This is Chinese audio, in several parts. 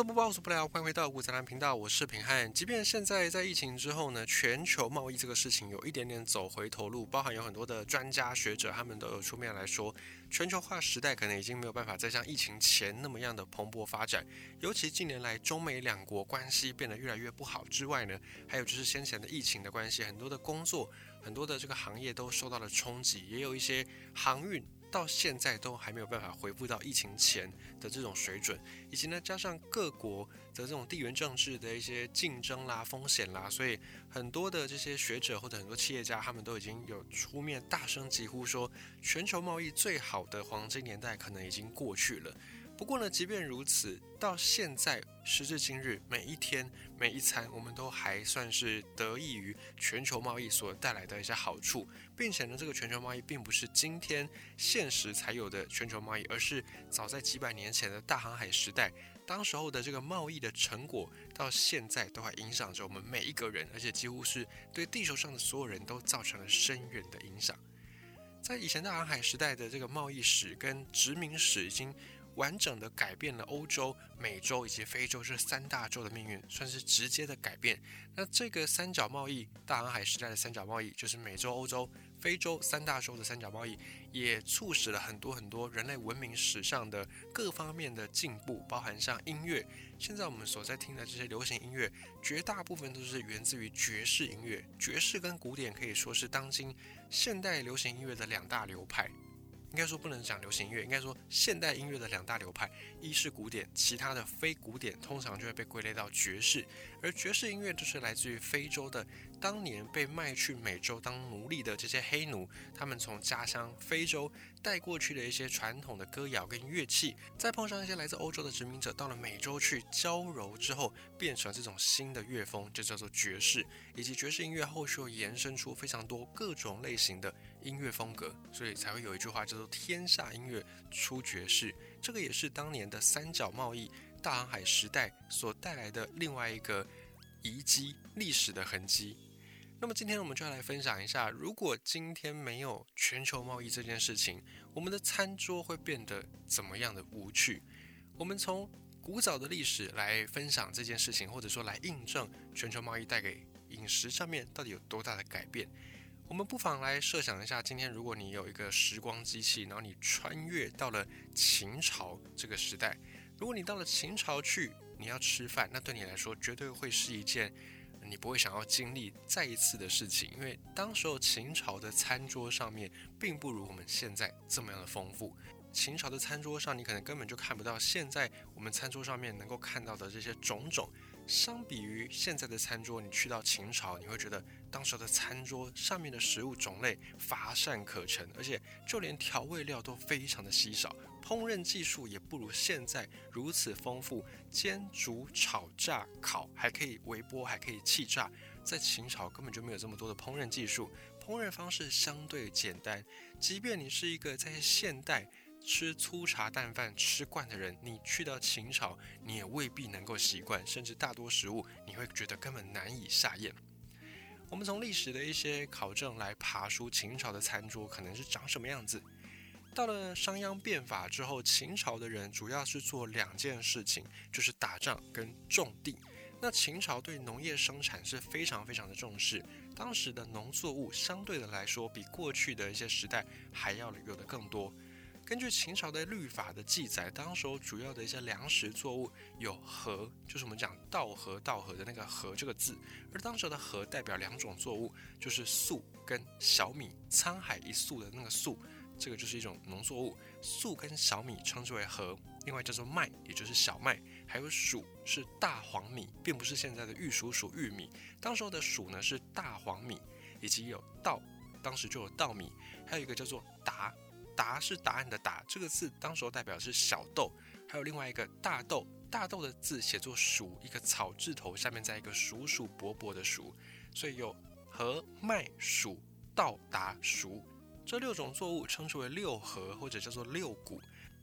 所不报，无所不聊，欢迎回到五泽兰频道，我是平汉。即便现在在疫情之后呢，全球贸易这个事情有一点点走回头路，包含有很多的专家学者，他们都有出面来说，全球化时代可能已经没有办法再像疫情前那么样的蓬勃发展。尤其近年来中美两国关系变得越来越不好之外呢，还有就是先前的疫情的关系，很多的工作，很多的这个行业都受到了冲击，也有一些航运。到现在都还没有办法恢复到疫情前的这种水准，以及呢，加上各国的这种地缘政治的一些竞争啦、风险啦，所以很多的这些学者或者很多企业家，他们都已经有出面大声疾呼说，全球贸易最好的黄金年代可能已经过去了。不过呢，即便如此，到现在时至今日，每一天每一餐，我们都还算是得益于全球贸易所带来的一些好处，并且呢，这个全球贸易并不是今天现实才有的全球贸易，而是早在几百年前的大航海时代，当时候的这个贸易的成果，到现在都还影响着我们每一个人，而且几乎是对地球上的所有人都造成了深远的影响。在以前大航海时代的这个贸易史跟殖民史已经。完整的改变了欧洲、美洲以及非洲这三大洲的命运，算是直接的改变。那这个三角贸易，大航海时代的三角贸易，就是美洲、欧洲、非洲三大洲的三角贸易，也促使了很多很多人类文明史上的各方面的进步，包含像音乐。现在我们所在听的这些流行音乐，绝大部分都是源自于爵士音乐。爵士跟古典可以说是当今现代流行音乐的两大流派。应该说不能讲流行音乐，应该说现代音乐的两大流派，一是古典，其他的非古典通常就会被归类到爵士。而爵士音乐就是来自于非洲的，当年被卖去美洲当奴隶的这些黑奴，他们从家乡非洲带过去的一些传统的歌谣跟乐器，再碰上一些来自欧洲的殖民者到了美洲去交柔之后，变成这种新的乐风，就叫做爵士。以及爵士音乐后续又延伸出非常多各种类型的。音乐风格，所以才会有一句话叫做“天下音乐出爵士”。这个也是当年的三角贸易、大航海时代所带来的另外一个遗迹、历史的痕迹。那么今天我们就要来分享一下，如果今天没有全球贸易这件事情，我们的餐桌会变得怎么样的无趣？我们从古早的历史来分享这件事情，或者说来印证全球贸易带给饮食上面到底有多大的改变。我们不妨来设想一下，今天如果你有一个时光机器，然后你穿越到了秦朝这个时代，如果你到了秦朝去，你要吃饭，那对你来说绝对会是一件你不会想要经历再一次的事情，因为当时候秦朝的餐桌上面并不如我们现在这么样的丰富。秦朝的餐桌上，你可能根本就看不到现在我们餐桌上面能够看到的这些种种。相比于现在的餐桌，你去到秦朝，你会觉得当时的餐桌上面的食物种类乏善可陈，而且就连调味料都非常的稀少，烹饪技术也不如现在如此丰富。煎、煮、炒、炸、烤，还可以微波，还可以气炸，在秦朝根本就没有这么多的烹饪技术，烹饪方式相对简单。即便你是一个在现代。吃粗茶淡饭吃惯的人，你去到秦朝，你也未必能够习惯，甚至大多食物你会觉得根本难以下咽。我们从历史的一些考证来爬出秦朝的餐桌可能是长什么样子。到了商鞅变法之后，秦朝的人主要是做两件事情，就是打仗跟种地。那秦朝对农业生产是非常非常的重视，当时的农作物相对的来说，比过去的一些时代还要有的更多。根据秦朝的律法的记载，当时候主要的一些粮食作物有禾，就是我们讲稻禾稻禾的那个禾这个字，而当时的禾代表两种作物，就是粟跟小米。沧海一粟的那个粟，这个就是一种农作物。粟跟小米称之为禾，另外叫做麦，也就是小麦，还有黍是大黄米，并不是现在的玉黍黍玉米。当时候的黍呢是大黄米，以及有稻，当时就有稻米，还有一个叫做达。答是答案的答，这个字当时候代表是小豆，还有另外一个大豆，大豆的字写作黍，一个草字头下面再一个鼠鼠勃勃的黍，所以有禾麦黍稻达黍这六种作物称之为六禾或者叫做六谷。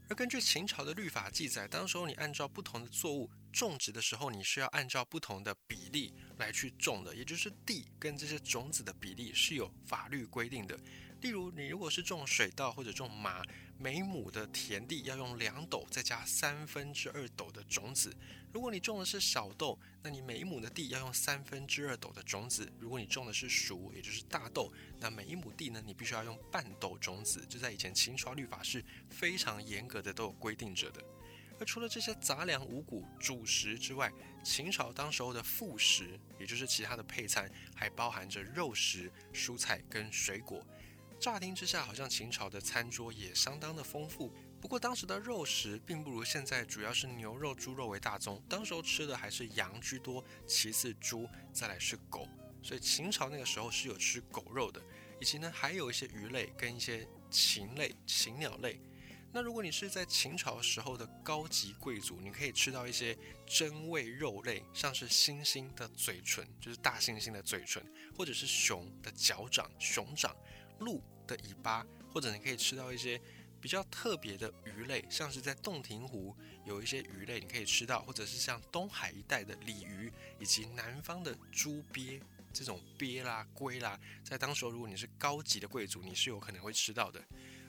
而根据秦朝的律法记载，当时候你按照不同的作物种植的时候，你是要按照不同的比例来去种的，也就是地跟这些种子的比例是有法律规定的。例如，你如果是种水稻或者种麻，每亩的田地要用两斗再加三分之二斗的种子。如果你种的是小豆，那你每一亩的地要用三分之二斗的种子；如果你种的是熟，也就是大豆，那每一亩地呢，你必须要用半斗种子。这在以前秦朝律法是非常严格的，都有规定着的。而除了这些杂粮、五谷、主食之外，秦朝当时候的副食，也就是其他的配餐，还包含着肉食、蔬菜跟水果。乍听之下，好像秦朝的餐桌也相当的丰富。不过当时的肉食并不如现在，主要是牛肉、猪肉为大宗。当时候吃的还是羊居多，其次猪，再来是狗。所以秦朝那个时候是有吃狗肉的，以及呢还有一些鱼类跟一些禽类、禽鸟类。那如果你是在秦朝时候的高级贵族，你可以吃到一些珍味肉类，像是猩猩的嘴唇，就是大猩猩的嘴唇，或者是熊的脚掌、熊掌，鹿的尾巴，或者你可以吃到一些比较特别的鱼类，像是在洞庭湖有一些鱼类你可以吃到，或者是像东海一带的鲤鱼，以及南方的猪鳖这种鳖啦、龟啦，在当时候如果你是高级的贵族，你是有可能会吃到的。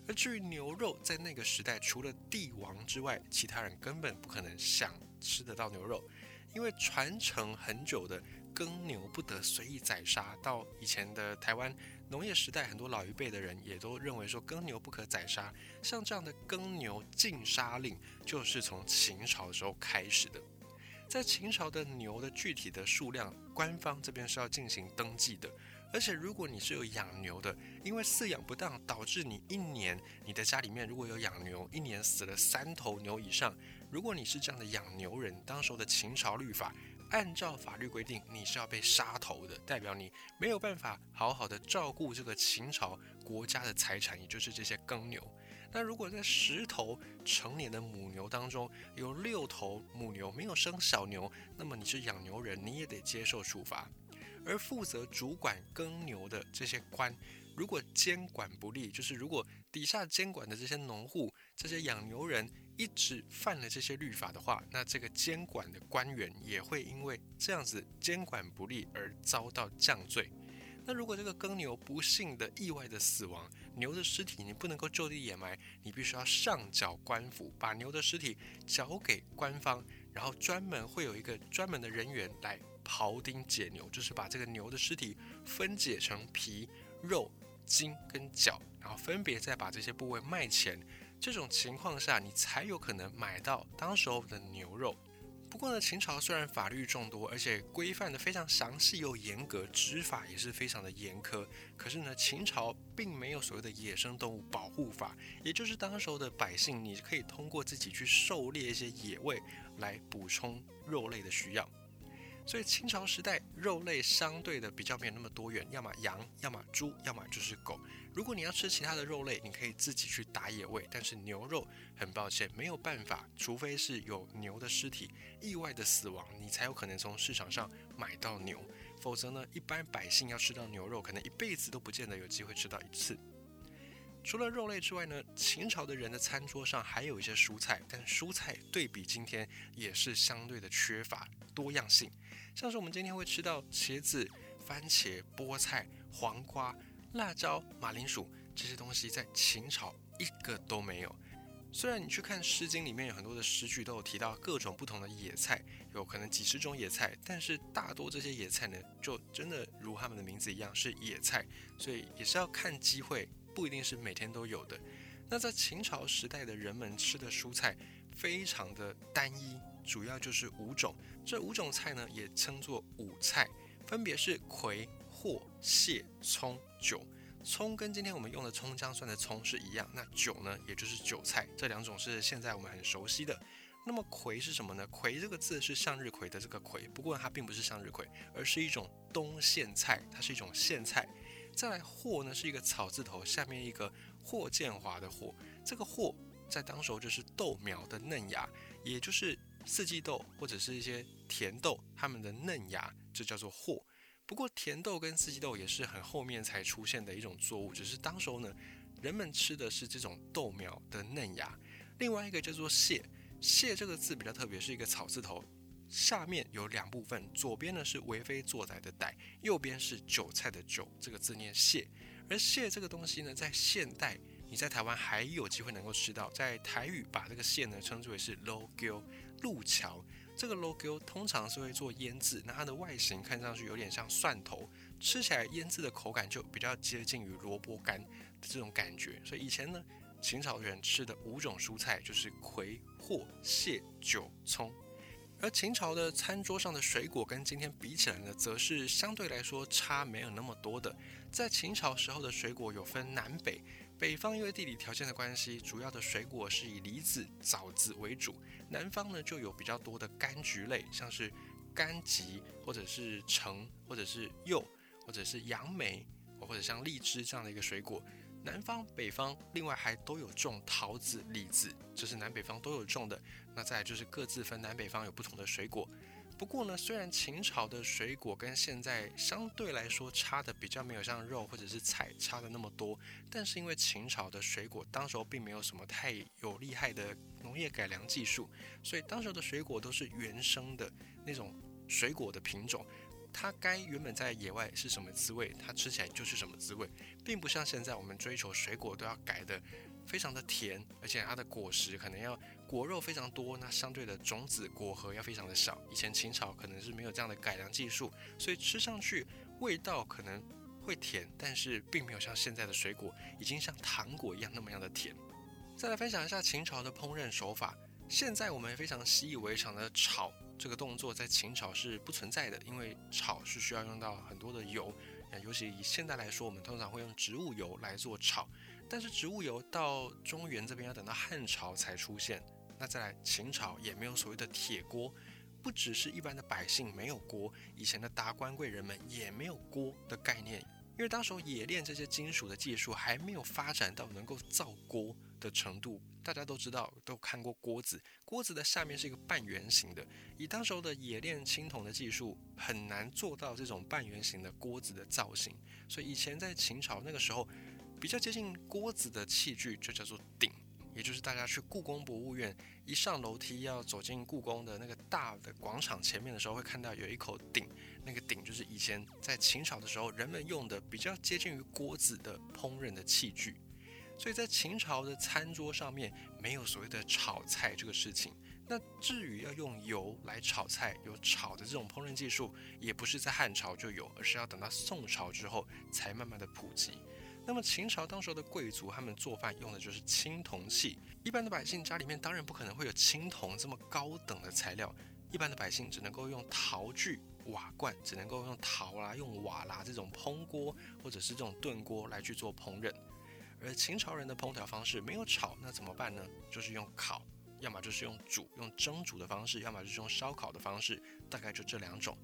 而至于牛肉，在那个时代，除了帝王之外，其他人根本不可能想吃得到牛肉，因为传承很久的耕牛不得随意宰杀。到以前的台湾农业时代，很多老一辈的人也都认为说耕牛不可宰杀。像这样的耕牛禁杀令，就是从秦朝的时候开始的。在秦朝的牛的具体的数量，官方这边是要进行登记的。而且，如果你是有养牛的，因为饲养不当导致你一年你的家里面如果有养牛，一年死了三头牛以上，如果你是这样的养牛人，当时候的秦朝律法按照法律规定，你是要被杀头的，代表你没有办法好好的照顾这个秦朝国家的财产，也就是这些耕牛。那如果在十头成年的母牛当中有六头母牛没有生小牛，那么你是养牛人，你也得接受处罚。而负责主管耕牛的这些官，如果监管不力，就是如果底下监管的这些农户、这些养牛人一直犯了这些律法的话，那这个监管的官员也会因为这样子监管不力而遭到降罪。那如果这个耕牛不幸的意外的死亡，牛的尸体你不能够就地掩埋，你必须要上缴官府，把牛的尸体交给官方，然后专门会有一个专门的人员来。庖丁解牛，就是把这个牛的尸体分解成皮、肉、筋跟脚，然后分别再把这些部位卖钱。这种情况下，你才有可能买到当时候的牛肉。不过呢，秦朝虽然法律众多，而且规范的非常详细又严格，执法也是非常的严苛。可是呢，秦朝并没有所谓的野生动物保护法，也就是当时候的百姓，你可以通过自己去狩猎一些野味来补充肉类的需要。所以清朝时代肉类相对的比较没有那么多元，要么羊，要么猪，要么就是狗。如果你要吃其他的肉类，你可以自己去打野味，但是牛肉很抱歉没有办法，除非是有牛的尸体意外的死亡，你才有可能从市场上买到牛，否则呢，一般百姓要吃到牛肉，可能一辈子都不见得有机会吃到一次。除了肉类之外呢，秦朝的人的餐桌上还有一些蔬菜，但蔬菜对比今天也是相对的缺乏多样性。像是我们今天会吃到茄子、番茄、菠菜、黄瓜、辣椒、马铃薯这些东西，在秦朝一个都没有。虽然你去看《诗经》里面有很多的诗句都有提到各种不同的野菜，有可能几十种野菜，但是大多这些野菜呢，就真的如他们的名字一样是野菜，所以也是要看机会。不一定是每天都有的。那在秦朝时代的人们吃的蔬菜非常的单一，主要就是五种。这五种菜呢，也称作五菜，分别是葵、藿、蟹、葱、韭。葱跟今天我们用的葱姜蒜的葱是一样，那韭呢，也就是韭菜。这两种是现在我们很熟悉的。那么葵是什么呢？葵这个字是向日葵的这个葵，不过它并不是向日葵，而是一种冬苋菜，它是一种苋菜。再来，霍呢是一个草字头，下面一个霍建华的霍。这个霍在当时候就是豆苗的嫩芽，也就是四季豆或者是一些甜豆它们的嫩芽，就叫做霍。不过甜豆跟四季豆也是很后面才出现的一种作物，只是当时候呢，人们吃的是这种豆苗的嫩芽。另外一个叫做蟹，蟹这个字比较特别，是一个草字头。下面有两部分，左边呢是为非作歹的歹，右边是韭菜的韭，这个字念蟹。而蟹这个东西呢，在现代你在台湾还有机会能够吃到。在台语把这个蟹呢称之为是 logo 路桥，这个 logo 通常是会做腌制，那它的外形看上去有点像蒜头，吃起来腌制的口感就比较接近于萝卜干的这种感觉。所以以前呢，秦朝人吃的五种蔬菜就是葵、藿、蟹、韭、葱。而秦朝的餐桌上的水果跟今天比起来呢，则是相对来说差没有那么多的。在秦朝时候的水果有分南北，北方因为地理条件的关系，主要的水果是以梨子、枣子为主；南方呢就有比较多的柑橘类，像是柑橘或者是橙或者是柚或者是杨梅或者像荔枝这样的一个水果。南方、北方，另外还都有种桃子、李子，这是南北方都有种的。那再来就是各自分南北方有不同的水果。不过呢，虽然秦朝的水果跟现在相对来说差的比较没有像肉或者是菜差的那么多，但是因为秦朝的水果当时候并没有什么太有厉害的农业改良技术，所以当时的水果都是原生的那种水果的品种。它该原本在野外是什么滋味，它吃起来就是什么滋味，并不像现在我们追求水果都要改的非常的甜，而且它的果实可能要果肉非常多，那相对的种子果核要非常的小。以前秦朝可能是没有这样的改良技术，所以吃上去味道可能会甜，但是并没有像现在的水果已经像糖果一样那么样的甜。再来分享一下秦朝的烹饪手法，现在我们非常习以为常的炒。这个动作在秦朝是不存在的，因为炒是需要用到很多的油，尤其以现在来说，我们通常会用植物油来做炒。但是植物油到中原这边要等到汉朝才出现。那再来秦朝也没有所谓的铁锅，不只是一般的百姓没有锅，以前的达官贵人们也没有锅的概念，因为当时冶炼这些金属的技术还没有发展到能够造锅。的程度，大家都知道，都看过锅子。锅子的下面是一个半圆形的，以当时候的冶炼青铜的技术，很难做到这种半圆形的锅子的造型。所以以前在秦朝那个时候，比较接近锅子的器具就叫做鼎，也就是大家去故宫博物院一上楼梯要走进故宫的那个大的广场前面的时候，会看到有一口鼎，那个鼎就是以前在秦朝的时候人们用的比较接近于锅子的烹饪的器具。所以在秦朝的餐桌上面没有所谓的炒菜这个事情。那至于要用油来炒菜，有炒的这种烹饪技术，也不是在汉朝就有，而是要等到宋朝之后才慢慢的普及。那么秦朝当时候的贵族，他们做饭用的就是青铜器，一般的百姓家里面当然不可能会有青铜这么高等的材料，一般的百姓只能够用陶具、瓦罐，只能够用陶啦、用瓦啦这种烹锅或者是这种炖锅来去做烹饪。而秦朝人的烹调方式没有炒，那怎么办呢？就是用烤，要么就是用煮，用蒸煮的方式，要么就是用烧烤的方式，大概就这两种。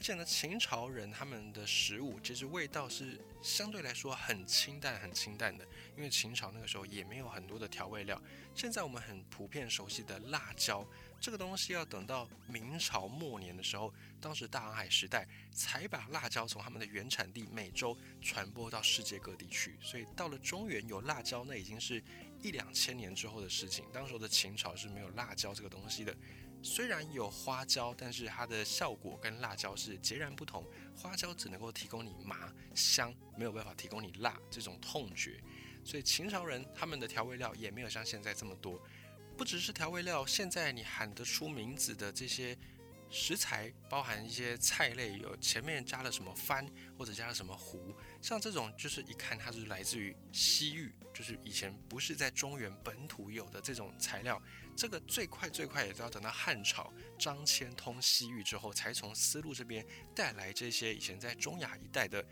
而且呢，秦朝人他们的食物其实味道是相对来说很清淡、很清淡的，因为秦朝那个时候也没有很多的调味料。现在我们很普遍熟悉的辣椒。这个东西要等到明朝末年的时候，当时大航海时代才把辣椒从他们的原产地美洲传播到世界各地去。所以到了中原有辣椒，那已经是一两千年之后的事情。当时的秦朝是没有辣椒这个东西的。虽然有花椒，但是它的效果跟辣椒是截然不同。花椒只能够提供你麻香，没有办法提供你辣这种痛觉。所以秦朝人他们的调味料也没有像现在这么多。不只是调味料，现在你喊得出名字的这些食材，包含一些菜类，有前面加了什么番，或者加了什么胡，像这种就是一看它是来自于西域，就是以前不是在中原本土有的这种材料。这个最快最快也都要等到汉朝张骞通西域之后，才从丝路这边带来这些以前在中亚一带的。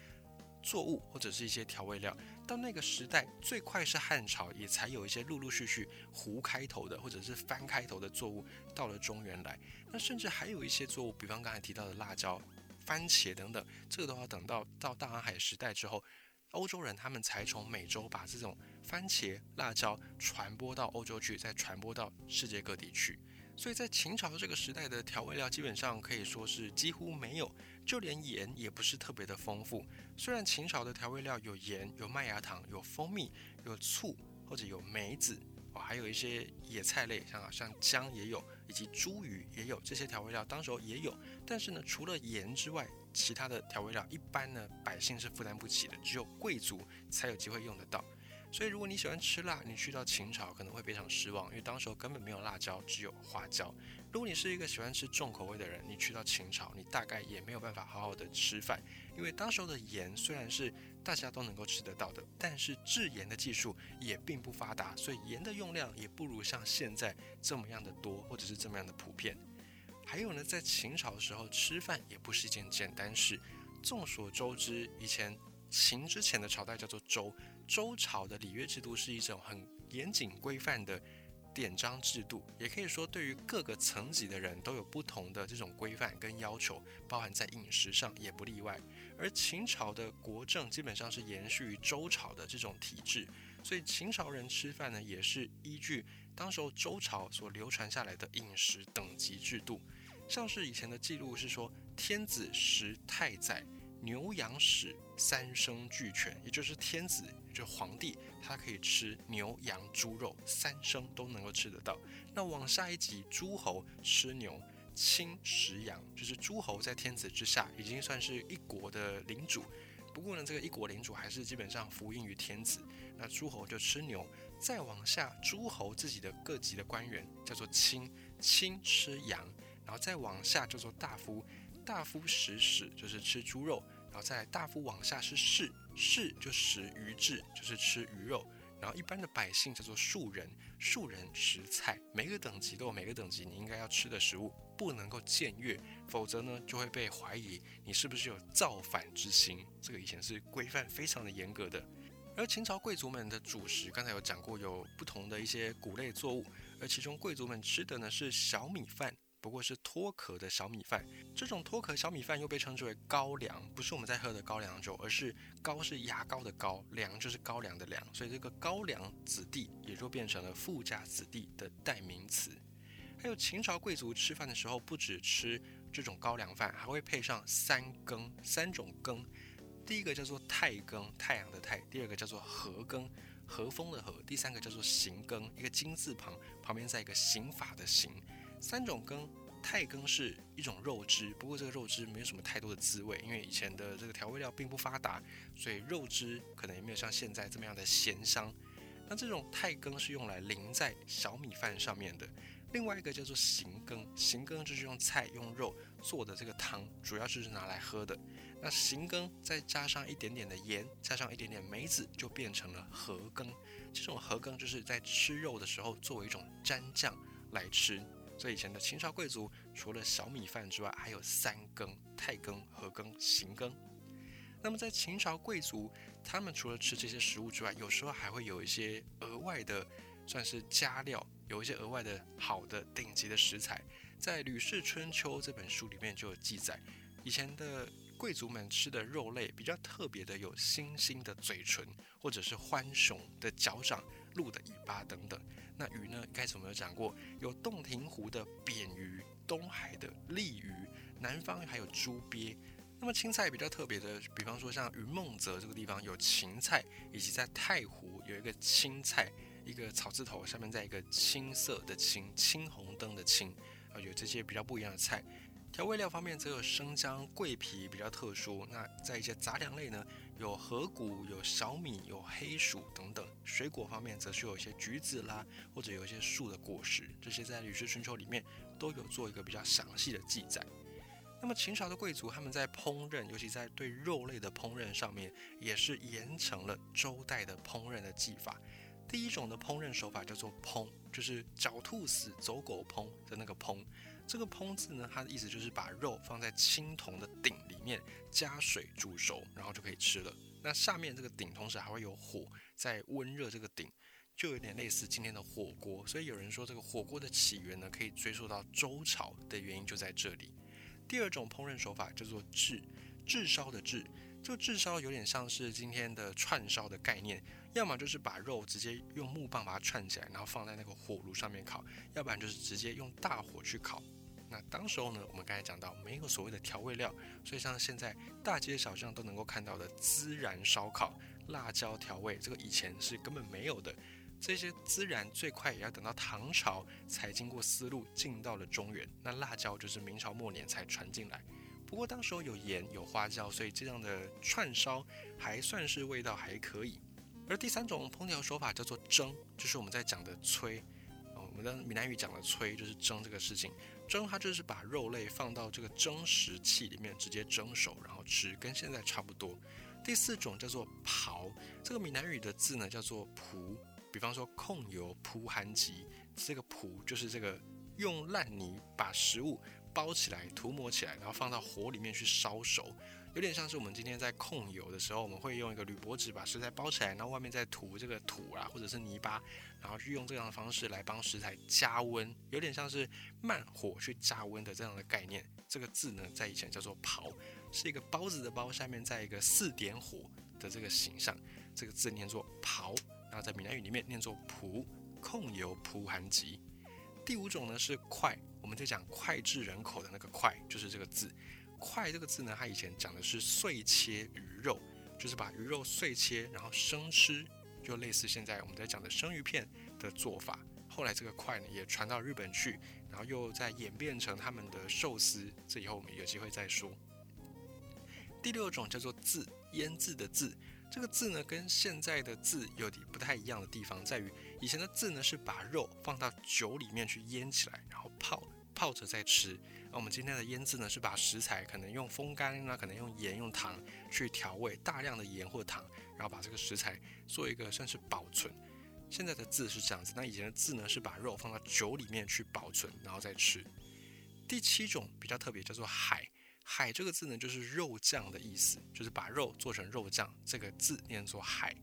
作物或者是一些调味料，到那个时代最快是汉朝，也才有一些陆陆续续胡开头的或者是番开头的作物到了中原来。那甚至还有一些作物，比方刚才提到的辣椒、番茄等等，这个都要等到到大航海时代之后，欧洲人他们才从美洲把这种番茄、辣椒传播到欧洲去，再传播到世界各地去。所以在秦朝这个时代的调味料基本上可以说是几乎没有，就连盐也不是特别的丰富。虽然秦朝的调味料有盐、有麦芽糖、有蜂蜜、有醋或者有梅子哦，还有一些野菜类，像像姜也有，以及茱萸也有这些调味料，当时候也有。但是呢，除了盐之外，其他的调味料一般呢百姓是负担不起的，只有贵族才有机会用得到。所以如果你喜欢吃辣，你去到秦朝可能会非常失望，因为当时候根本没有辣椒，只有花椒。如果你是一个喜欢吃重口味的人，你去到秦朝，你大概也没有办法好好的吃饭，因为当时候的盐虽然是大家都能够吃得到的，但是制盐的技术也并不发达，所以盐的用量也不如像现在这么样的多，或者是这么样的普遍。还有呢，在秦朝的时候吃饭也不是一件简单事。众所周知，以前秦之前的朝代叫做周，周朝的礼乐制度是一种很严谨规范的。典章制度，也可以说对于各个层级的人都有不同的这种规范跟要求，包含在饮食上也不例外。而秦朝的国政基本上是延续于周朝的这种体制，所以秦朝人吃饭呢，也是依据当时候周朝所流传下来的饮食等级制度。像是以前的记录是说，天子食太宰。牛羊豕三牲俱全，也就是天子，就是皇帝，他可以吃牛羊猪肉，三牲都能够吃得到。那往下一级，诸侯吃牛，卿食羊，就是诸侯在天子之下，已经算是一国的领主。不过呢，这个一国领主还是基本上服膺于天子。那诸侯就吃牛，再往下，诸侯自己的各级的官员叫做卿，卿吃羊，然后再往下叫做大夫。大夫食豕就是吃猪肉，然后再大夫往下是士，士就食鱼质，就是吃鱼肉。然后一般的百姓叫做庶人，庶人食菜。每个等级都有每个等级你应该要吃的食物，不能够僭越，否则呢就会被怀疑你是不是有造反之心。这个以前是规范非常的严格的。而秦朝贵族们的主食，刚才有讲过，有不同的一些谷类作物，而其中贵族们吃的呢是小米饭。不过是脱壳的小米饭，这种脱壳小米饭又被称之为高粱，不是我们在喝的高粱酒，而是高是牙膏的高，粱就是高粱的粱，所以这个高粱子弟也就变成了富家子弟的代名词。还有秦朝贵族吃饭的时候，不止吃这种高粱饭，还会配上三羹，三种羹。第一个叫做太羹，太阳的太；第二个叫做和羹，和风的和；第三个叫做刑羹，一个金字旁，旁边在一个刑法的刑。三种羹，泰羹是一种肉汁，不过这个肉汁没有什么太多的滋味，因为以前的这个调味料并不发达，所以肉汁可能也没有像现在这么样的咸香。那这种泰羹是用来淋在小米饭上面的。另外一个叫做行羹，行羹就是用菜用肉做的这个汤，主要就是拿来喝的。那行羹再加上一点点的盐，加上一点点梅子，就变成了和羹。这种和羹就是在吃肉的时候作为一种蘸酱来吃。所以以前的秦朝贵族，除了小米饭之外，还有三羹：太羹、和羹、行羹。那么在秦朝贵族，他们除了吃这些食物之外，有时候还会有一些额外的，算是加料，有一些额外的好的顶级的食材。在《吕氏春秋》这本书里面就有记载，以前的贵族们吃的肉类比较特别的，有猩猩的嘴唇，或者是浣熊的脚掌。鹿的尾巴等等，那鱼呢？开始我们有讲过，有洞庭湖的扁鱼，东海的鲤鱼，南方还有猪鳖。那么青菜比较特别的，比方说像云梦泽这个地方有芹菜，以及在太湖有一个青菜，一个草字头下面再一个青色的青，青红灯的青，啊，有这些比较不一样的菜。调味料方面则有生姜、桂皮比较特殊。那在一些杂粮类呢？有河谷、有小米、有黑薯等等。水果方面，则是有一些橘子啦，或者有一些树的果实，这些在《吕氏春秋》里面都有做一个比较详细的记载。那么秦朝的贵族他们在烹饪，尤其在对肉类的烹饪上面，也是沿承了周代的烹饪的技法。第一种的烹饪手法叫做烹，就是狡兔死，走狗烹的那个烹。这个烹字呢，它的意思就是把肉放在青铜的鼎里面，加水煮熟，然后就可以吃了。那下面这个鼎同时还会有火在温热这个鼎，就有点类似今天的火锅。所以有人说这个火锅的起源呢，可以追溯到周朝的原因就在这里。第二种烹饪手法叫做炙，炙烧的炙，这个炙烧有点像是今天的串烧的概念，要么就是把肉直接用木棒把它串起来，然后放在那个火炉上面烤，要不然就是直接用大火去烤。那当时候呢，我们刚才讲到没有所谓的调味料，所以像现在大街小巷都能够看到的孜然烧烤、辣椒调味，这个以前是根本没有的。这些孜然最快也要等到唐朝才经过丝路进到了中原，那辣椒就是明朝末年才传进来。不过当时候有盐有花椒，所以这样的串烧还算是味道还可以。而第三种烹调手法叫做蒸，就是我们在讲的炊。我们的闽南语讲的炊就是蒸这个事情。蒸它就是把肉类放到这个蒸食器里面直接蒸熟，然后吃，跟现在差不多。第四种叫做刨，这个闽南语的字呢叫做蒲，比方说控油蒲寒吉，这个蒲就是这个用烂泥把食物包起来、涂抹起来，然后放到火里面去烧熟。有点像是我们今天在控油的时候，我们会用一个铝箔纸把食材包起来，然后外面再涂这个土啊，或者是泥巴，然后去用这样的方式来帮食材加温，有点像是慢火去加温的这样的概念。这个字呢，在以前叫做刨，是一个包子的包，下面在一个四点火的这个形象，这个字念作刨，然后在闽南语里面念作蒲，控油蒲寒极。第五种呢是脍，我们在讲脍炙人口的那个脍，就是这个字。快这个字呢，它以前讲的是碎切鱼肉，就是把鱼肉碎切，然后生吃，就类似现在我们在讲的生鱼片的做法。后来这个快呢也传到日本去，然后又再演变成他们的寿司。这以后我们有机会再说。第六种叫做渍，腌制的渍。这个渍呢跟现在的渍有点不太一样的地方，在于以前的渍呢是把肉放到酒里面去腌起来，然后泡。泡着再吃。那我们今天的腌制呢，是把食材可能用风干，那可能用盐、用糖去调味，大量的盐或糖，然后把这个食材做一个算是保存。现在的字是这样子，那以前的字呢，是把肉放到酒里面去保存，然后再吃。第七种比较特别，叫做海。海这个字呢，就是肉酱的意思，就是把肉做成肉酱，这个字念作海。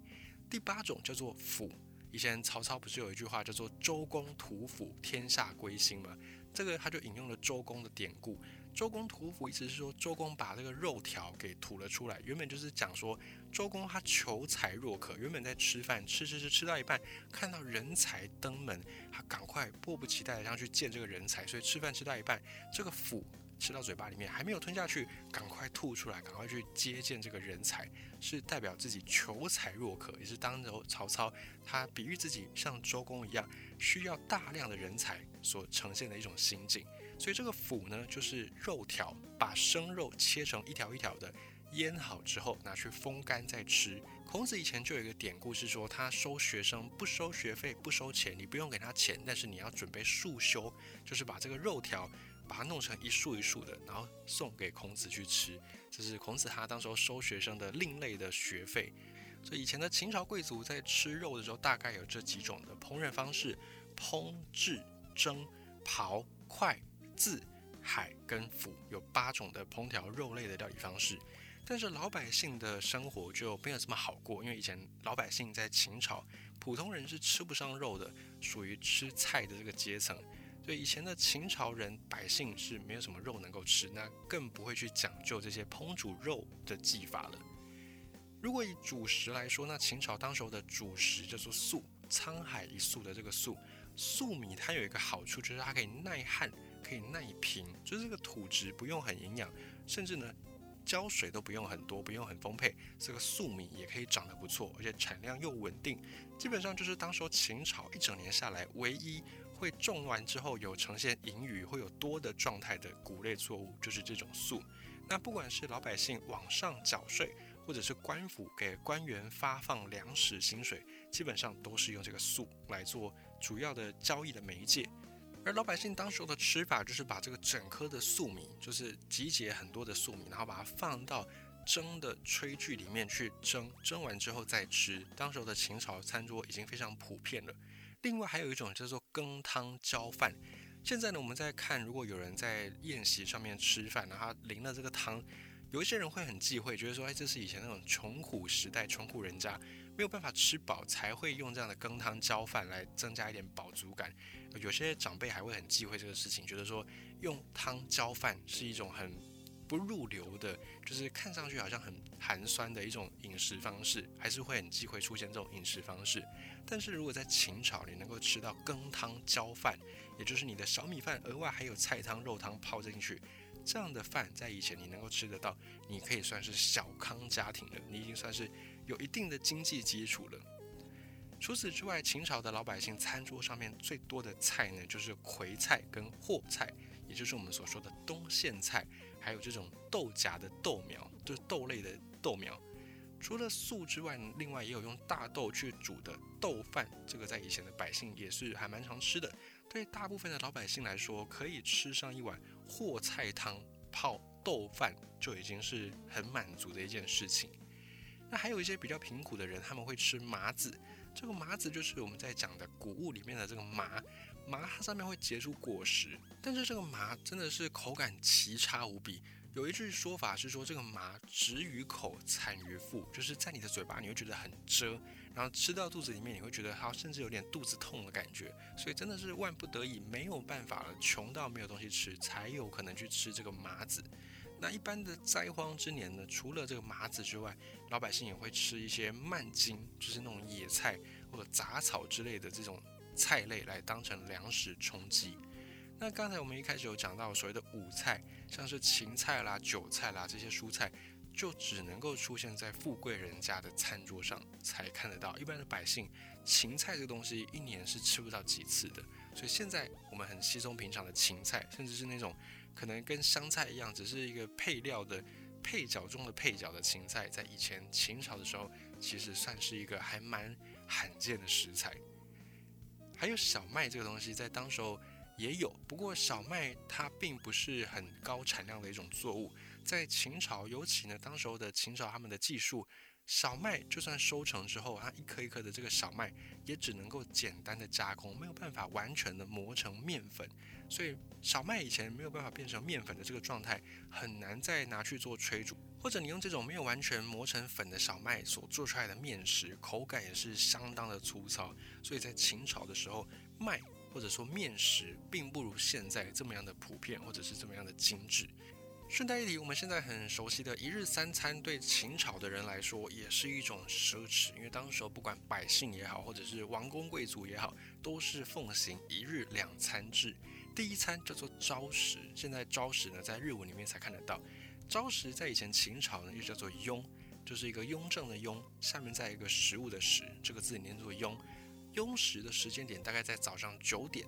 第八种叫做辅。以前曹操不是有一句话叫做“周公吐哺，天下归心”吗？这个他就引用了周公的典故。周公吐哺意思是说，周公把这个肉条给吐了出来。原本就是讲说，周公他求才若渴，原本在吃饭，吃吃吃吃到一半，看到人才登门，他赶快迫不及待的想去见这个人才，所以吃饭吃到一半，这个府。吃到嘴巴里面还没有吞下去，赶快吐出来，赶快去接见这个人才，是代表自己求才若渴，也是当时曹操他比喻自己像周公一样，需要大量的人才所呈现的一种心境。所以这个釜呢，就是肉条，把生肉切成一条一条的，腌好之后拿去风干再吃。孔子以前就有一个典故是说，他收学生不收学费不收钱，你不用给他钱，但是你要准备束修，就是把这个肉条。把它弄成一束一束的，然后送给孔子去吃，这是孔子他当时候收学生的另类的学费。所以以前的秦朝贵族在吃肉的时候，大概有这几种的烹饪方式：烹、制、蒸、刨、快、渍、海跟釜，有八种的烹调肉类的料理方式。但是老百姓的生活就没有这么好过，因为以前老百姓在秦朝，普通人是吃不上肉的，属于吃菜的这个阶层。所以以前的秦朝人百姓是没有什么肉能够吃，那更不会去讲究这些烹煮肉的技法了。如果以主食来说，那秦朝当时候的主食叫做粟，沧海一粟的这个粟，粟米它有一个好处，就是它可以耐旱，可以耐贫，就是这个土质不用很营养，甚至呢浇水都不用很多，不用很丰沛，这个粟米也可以长得不错，而且产量又稳定，基本上就是当时候秦朝一整年下来唯一。会种完之后有呈现盈余，会有多的状态的谷类作物，就是这种粟。那不管是老百姓往上缴税，或者是官府给官员发放粮食薪水，基本上都是用这个粟来做主要的交易的媒介。而老百姓当时候的吃法，就是把这个整颗的粟米，就是集结很多的粟米，然后把它放到蒸的炊具里面去蒸，蒸完之后再吃。当时候的秦朝餐桌已经非常普遍了。另外还有一种叫做羹汤浇饭。现在呢，我们在看，如果有人在宴席上面吃饭，然后淋了这个汤，有一些人会很忌讳，觉得说，哎，这是以前那种穷苦时代，穷苦人家没有办法吃饱，才会用这样的羹汤浇饭来增加一点饱足感。有些长辈还会很忌讳这个事情，觉得说用汤浇饭是一种很。不入流的，就是看上去好像很寒酸的一种饮食方式，还是会很忌讳出现这种饮食方式。但是如果在秦朝，你能够吃到羹汤浇饭，也就是你的小米饭额外还有菜汤、肉汤泡进去，这样的饭在以前你能够吃得到，你可以算是小康家庭了，你已经算是有一定的经济基础了。除此之外，秦朝的老百姓餐桌上面最多的菜呢，就是葵菜跟货菜，也就是我们所说的冬苋菜。还有这种豆荚的豆苗，就是豆类的豆苗。除了素之外，另外也有用大豆去煮的豆饭，这个在以前的百姓也是还蛮常吃的。对大部分的老百姓来说，可以吃上一碗货菜汤泡豆饭，就已经是很满足的一件事情。那还有一些比较贫苦的人，他们会吃麻子。这个麻子就是我们在讲的谷物里面的这个麻，麻它上面会结出果实，但是这个麻真的是口感奇差无比。有一句说法是说，这个麻止于口，惨于腹，就是在你的嘴巴你会觉得很遮，然后吃到肚子里面你会觉得它甚至有点肚子痛的感觉。所以真的是万不得已没有办法了，穷到没有东西吃，才有可能去吃这个麻子。那一般的灾荒之年呢，除了这个麻子之外，老百姓也会吃一些蔓茎，就是那种野菜或者杂草之类的这种菜类来当成粮食充饥。那刚才我们一开始有讲到所谓的五菜，像是芹菜啦、韭菜啦这些蔬菜，就只能够出现在富贵人家的餐桌上才看得到。一般的百姓，芹菜这个东西一年是吃不到几次的。所以现在我们很稀松平常的芹菜，甚至是那种可能跟香菜一样，只是一个配料的配角中的配角的芹菜，在以前秦朝的时候，其实算是一个还蛮罕见的食材。还有小麦这个东西，在当时候。也有，不过小麦它并不是很高产量的一种作物。在秦朝，尤其呢，当时候的秦朝他们的技术，小麦就算收成之后，它一颗一颗的这个小麦也只能够简单的加工，没有办法完全的磨成面粉。所以小麦以前没有办法变成面粉的这个状态，很难再拿去做炊煮，或者你用这种没有完全磨成粉的小麦所做出来的面食，口感也是相当的粗糙。所以在秦朝的时候，麦。或者说面食并不如现在这么样的普遍，或者是这么样的精致。顺带一提，我们现在很熟悉的一日三餐，对秦朝的人来说也是一种奢侈，因为当时候不管百姓也好，或者是王公贵族也好，都是奉行一日两餐制。第一餐叫做朝食，现在朝食呢在日文里面才看得到。朝食在以前秦朝呢又叫做雍，就是一个雍正的雍，下面再一个食物的食，这个字念作雍。雍食的时间点大概在早上九点，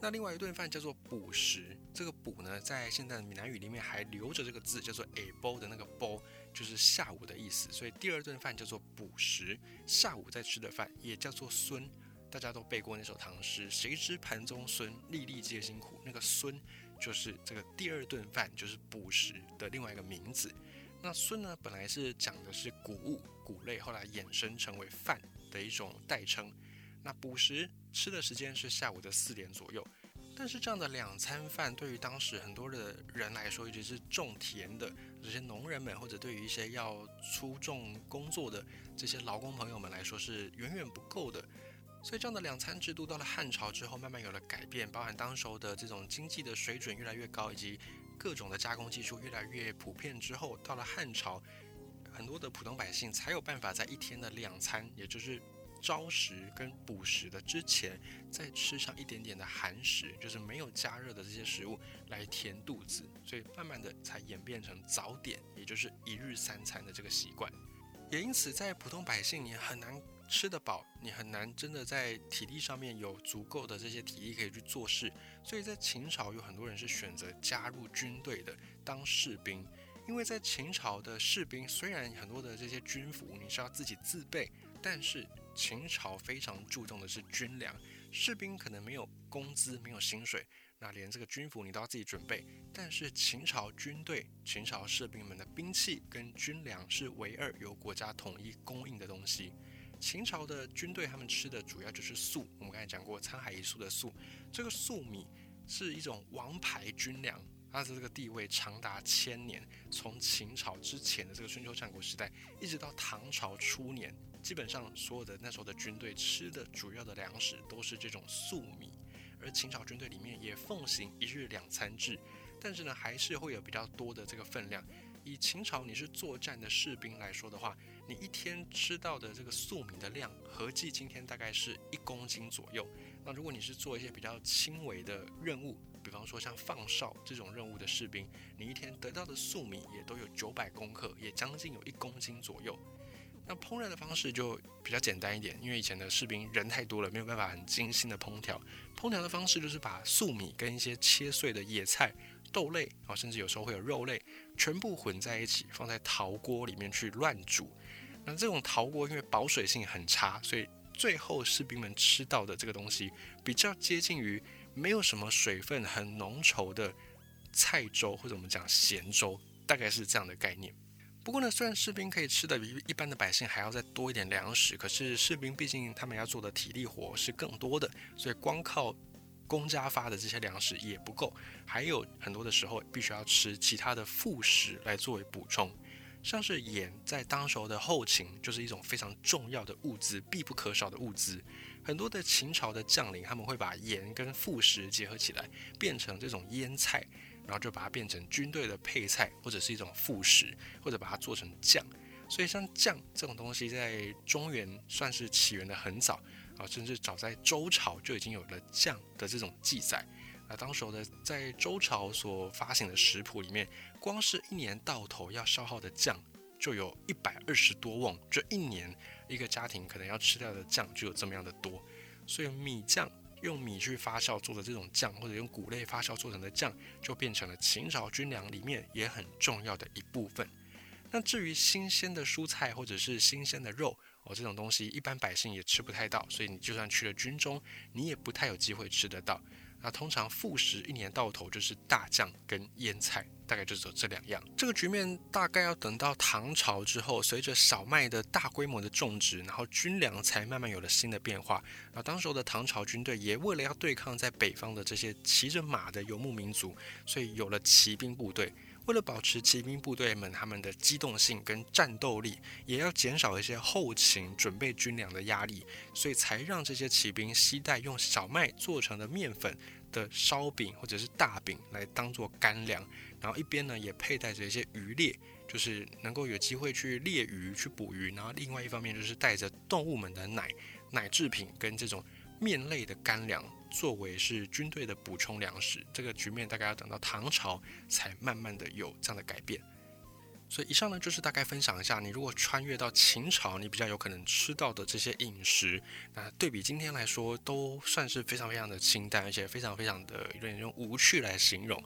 那另外一顿饭叫做补食，这个补呢，在现在的闽南语里面还留着这个字，叫做 “abo” 的那个 “bo”，就是下午的意思，所以第二顿饭叫做补食，下午在吃的饭也叫做孙，大家都背过那首唐诗，谁知盘中孙，粒粒皆辛苦，那个孙就是这个第二顿饭，就是补食的另外一个名字。那孙呢，本来是讲的是谷物、谷类，后来衍生成为饭的一种代称。那补食吃的时间是下午的四点左右，但是这样的两餐饭对于当时很多的人来说，尤其是种田的这些农人们，或者对于一些要出重工作的这些劳工朋友们来说，是远远不够的。所以这样的两餐制度到了汉朝之后，慢慢有了改变，包含当时候的这种经济的水准越来越高，以及各种的加工技术越来越普遍之后，到了汉朝，很多的普通百姓才有办法在一天的两餐，也就是。朝食跟补食的之前，再吃上一点点的寒食，就是没有加热的这些食物来填肚子，所以慢慢的才演变成早点，也就是一日三餐的这个习惯。也因此，在普通百姓你很难吃得饱，你很难真的在体力上面有足够的这些体力可以去做事。所以在秦朝有很多人是选择加入军队的当士兵，因为在秦朝的士兵虽然很多的这些军服你是要自己自备，但是秦朝非常注重的是军粮，士兵可能没有工资，没有薪水，那连这个军服你都要自己准备。但是秦朝军队、秦朝士兵们的兵器跟军粮是唯二由国家统一供应的东西。秦朝的军队他们吃的主要就是粟，我们刚才讲过沧海一粟的粟，这个粟米是一种王牌军粮，它的这个地位长达千年，从秦朝之前的这个春秋战国时代，一直到唐朝初年。基本上所有的那时候的军队吃的主要的粮食都是这种粟米，而秦朝军队里面也奉行一日两餐制，但是呢还是会有比较多的这个分量。以秦朝你是作战的士兵来说的话，你一天吃到的这个粟米的量合计今天大概是一公斤左右。那如果你是做一些比较轻微的任务，比方说像放哨这种任务的士兵，你一天得到的粟米也都有九百公克，也将近有一公斤左右。那烹饪的方式就比较简单一点，因为以前的士兵人太多了，没有办法很精心的烹调。烹调的方式就是把粟米跟一些切碎的野菜、豆类啊，甚至有时候会有肉类，全部混在一起，放在陶锅里面去乱煮。那这种陶锅因为保水性很差，所以最后士兵们吃到的这个东西比较接近于没有什么水分、很浓稠的菜粥，或者我们讲咸粥，大概是这样的概念。不过呢，虽然士兵可以吃的比一般的百姓还要再多一点粮食，可是士兵毕竟他们要做的体力活是更多的，所以光靠公家发的这些粮食也不够，还有很多的时候必须要吃其他的副食来作为补充。像是盐，在当时候的后勤就是一种非常重要的物资，必不可少的物资。很多的秦朝的将领他们会把盐跟副食结合起来，变成这种腌菜，然后就把它变成军队的配菜，或者是一种副食，或者把它做成酱。所以像酱这种东西，在中原算是起源的很早啊，甚至早在周朝就已经有了酱的这种记载。那当时候的在周朝所发行的食谱里面。光是一年到头要消耗的酱就有一百二十多瓮，这一年一个家庭可能要吃掉的酱就有这么样的多，所以米酱用米去发酵做的这种酱，或者用谷类发酵做成的酱，就变成了秦朝军粮里面也很重要的一部分。那至于新鲜的蔬菜或者是新鲜的肉哦，这种东西一般百姓也吃不太到，所以你就算去了军中，你也不太有机会吃得到。那通常副食一年到头就是大酱跟腌菜。大概就只有这两样。这个局面大概要等到唐朝之后，随着小麦的大规模的种植，然后军粮才慢慢有了新的变化。然后当时候的唐朝军队也为了要对抗在北方的这些骑着马的游牧民族，所以有了骑兵部队。为了保持骑兵部队们他们的机动性跟战斗力，也要减少一些后勤准备军粮的压力，所以才让这些骑兵携带用小麦做成的面粉的烧饼或者是大饼来当做干粮。然后一边呢也佩戴着一些渔猎，就是能够有机会去猎鱼、去捕鱼。然后另外一方面就是带着动物们的奶、奶制品跟这种面类的干粮，作为是军队的补充粮食。这个局面大概要等到唐朝才慢慢的有这样的改变。所以以上呢就是大概分享一下，你如果穿越到秦朝，你比较有可能吃到的这些饮食。那对比今天来说，都算是非常非常的清淡，而且非常非常的有点用无趣来形容。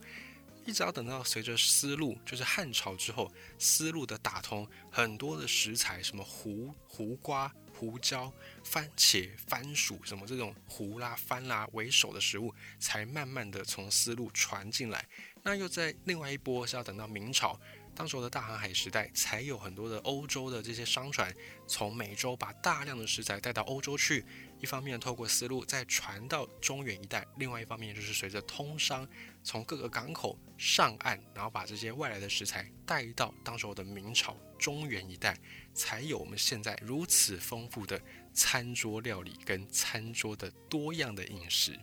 一直要等到随着丝路，就是汉朝之后，丝路的打通，很多的食材，什么胡胡瓜、胡椒、番茄、番薯，什么这种胡啦、番啦为首的食物，才慢慢的从丝路传进来。那又在另外一波是要等到明朝。当时的大航海时代，才有很多的欧洲的这些商船从美洲把大量的食材带到欧洲去。一方面透过丝路再传到中原一带，另外一方面就是随着通商从各个港口上岸，然后把这些外来的食材带到当时的明朝中原一带，才有我们现在如此丰富的餐桌料理跟餐桌的多样的饮食。